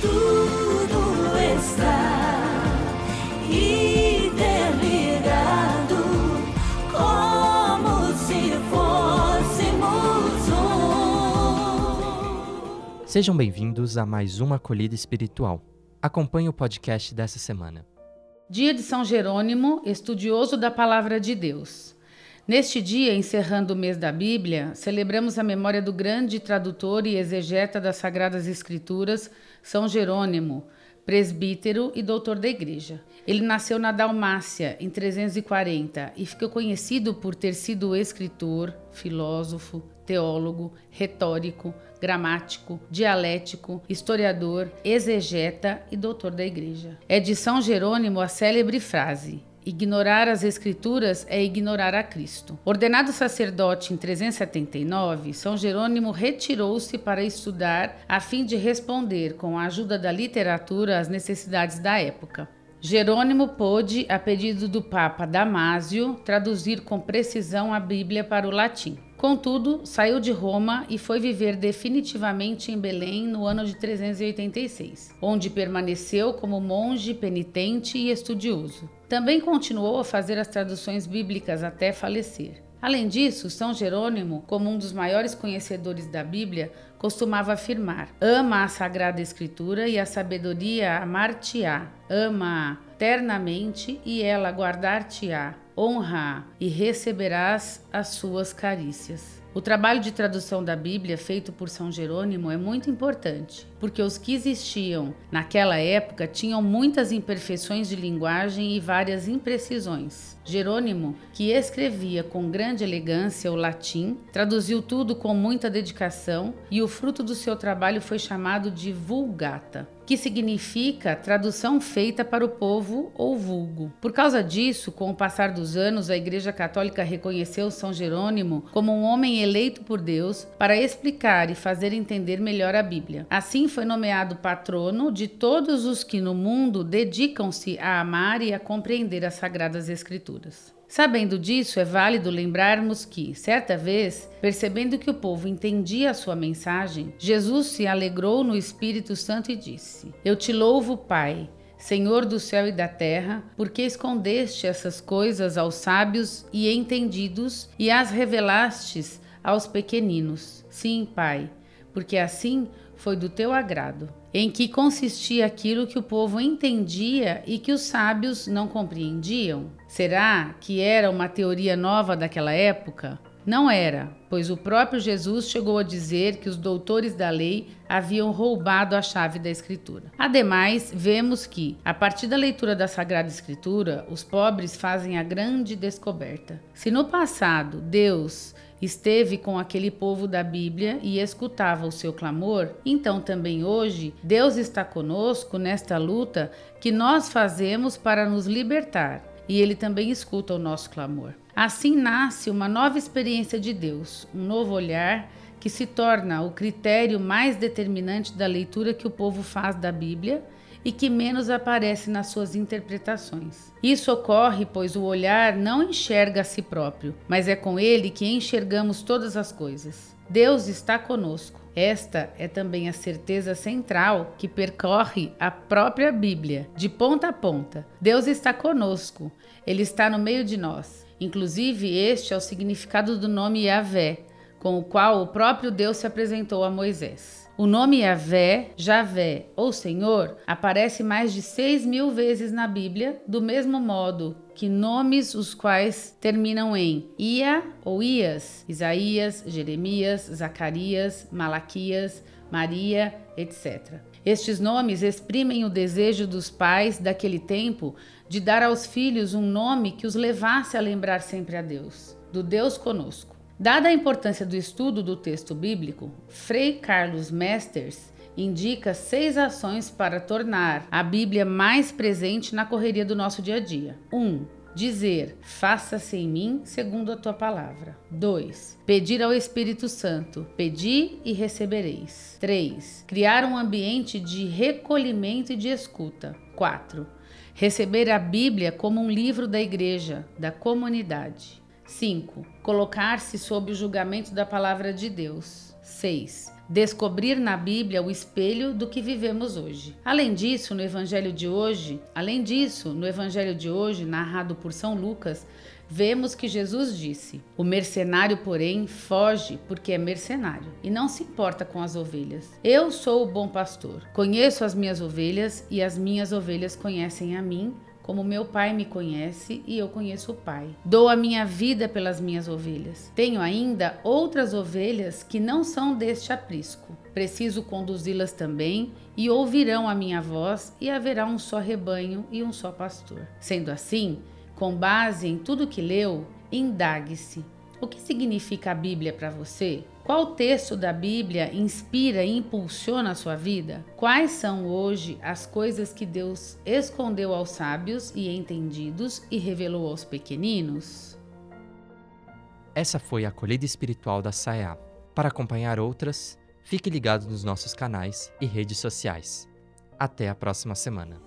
tudo está interligado, como se fôssemos um. Sejam bem-vindos a mais uma acolhida espiritual. Acompanhe o podcast dessa semana. Dia de São Jerônimo, estudioso da Palavra de Deus. Neste dia, encerrando o mês da Bíblia, celebramos a memória do grande tradutor e exegeta das Sagradas Escrituras, São Jerônimo, presbítero e doutor da Igreja. Ele nasceu na Dalmácia em 340 e ficou conhecido por ter sido escritor, filósofo, teólogo, retórico, gramático, dialético, historiador, exegeta e doutor da Igreja. É de São Jerônimo a célebre frase: Ignorar as Escrituras é ignorar a Cristo. Ordenado sacerdote em 379, São Jerônimo retirou-se para estudar a fim de responder, com a ajuda da literatura, às necessidades da época. Jerônimo pôde, a pedido do Papa Damásio, traduzir com precisão a Bíblia para o latim. Contudo, saiu de Roma e foi viver definitivamente em Belém no ano de 386, onde permaneceu como monge penitente e estudioso. Também continuou a fazer as traduções bíblicas até falecer. Além disso, São Jerônimo, como um dos maiores conhecedores da Bíblia, costumava afirmar: ama a Sagrada Escritura e a sabedoria amar-te-á, ama-a ternamente e ela guardar-te-á honra e receberás as suas carícias. O trabalho de tradução da Bíblia feito por São Jerônimo é muito importante, porque os que existiam naquela época tinham muitas imperfeições de linguagem e várias imprecisões. Jerônimo, que escrevia com grande elegância o latim, traduziu tudo com muita dedicação e o fruto do seu trabalho foi chamado de Vulgata, que significa tradução feita para o povo ou vulgo. Por causa disso, com o passar dos anos, a Igreja Católica reconheceu São Jerônimo como um homem eleito por Deus para explicar e fazer entender melhor a Bíblia. Assim foi nomeado patrono de todos os que no mundo dedicam-se a amar e a compreender as Sagradas Escrituras. Sabendo disso, é válido lembrarmos que, certa vez, percebendo que o povo entendia a sua mensagem, Jesus se alegrou no Espírito Santo e disse: Eu te louvo, Pai, Senhor do céu e da terra, porque escondeste essas coisas aos sábios e entendidos e as revelastes aos pequeninos. Sim, Pai, porque assim foi do teu agrado. Em que consistia aquilo que o povo entendia e que os sábios não compreendiam? Será que era uma teoria nova daquela época? Não era, pois o próprio Jesus chegou a dizer que os doutores da lei haviam roubado a chave da Escritura. Ademais, vemos que, a partir da leitura da Sagrada Escritura, os pobres fazem a grande descoberta. Se no passado Deus esteve com aquele povo da Bíblia e escutava o seu clamor, então também hoje Deus está conosco nesta luta que nós fazemos para nos libertar e Ele também escuta o nosso clamor. Assim nasce uma nova experiência de Deus, um novo olhar que se torna o critério mais determinante da leitura que o povo faz da Bíblia e que menos aparece nas suas interpretações. Isso ocorre pois o olhar não enxerga a si próprio, mas é com ele que enxergamos todas as coisas. Deus está conosco. Esta é também a certeza central que percorre a própria Bíblia, de ponta a ponta. Deus está conosco, Ele está no meio de nós. Inclusive, este é o significado do nome Yahvé, com o qual o próprio Deus se apresentou a Moisés. O nome Yahvé, Javé ou Senhor aparece mais de seis mil vezes na Bíblia, do mesmo modo que nomes os quais terminam em Ia ou Ias, Isaías, Jeremias, Zacarias, Malaquias, Maria, etc. Estes nomes exprimem o desejo dos pais daquele tempo de dar aos filhos um nome que os levasse a lembrar sempre a Deus, do Deus conosco. Dada a importância do estudo do texto bíblico, Frei Carlos Mesters indica seis ações para tornar a Bíblia mais presente na correria do nosso dia a dia. 1. Um, dizer: Faça-se em mim segundo a tua palavra. 2. Pedir ao Espírito Santo: Pedi e recebereis. 3. Criar um ambiente de recolhimento e de escuta. 4. Receber a Bíblia como um livro da igreja, da comunidade. 5. Colocar-se sob o julgamento da palavra de Deus. 6. descobrir na Bíblia o espelho do que vivemos hoje. Além disso, no evangelho de hoje, além disso, no evangelho de hoje, narrado por São Lucas, vemos que Jesus disse: O mercenário, porém, foge porque é mercenário e não se importa com as ovelhas. Eu sou o bom pastor. Conheço as minhas ovelhas e as minhas ovelhas conhecem a mim como meu pai me conhece e eu conheço o pai. Dou a minha vida pelas minhas ovelhas. Tenho ainda outras ovelhas que não são deste aprisco. Preciso conduzi-las também e ouvirão a minha voz e haverá um só rebanho e um só pastor. Sendo assim, com base em tudo que leu, indague-se o que significa a Bíblia para você? Qual texto da Bíblia inspira e impulsiona a sua vida? Quais são hoje as coisas que Deus escondeu aos sábios e entendidos e revelou aos pequeninos? Essa foi a acolhida espiritual da SAEA. Para acompanhar outras, fique ligado nos nossos canais e redes sociais. Até a próxima semana.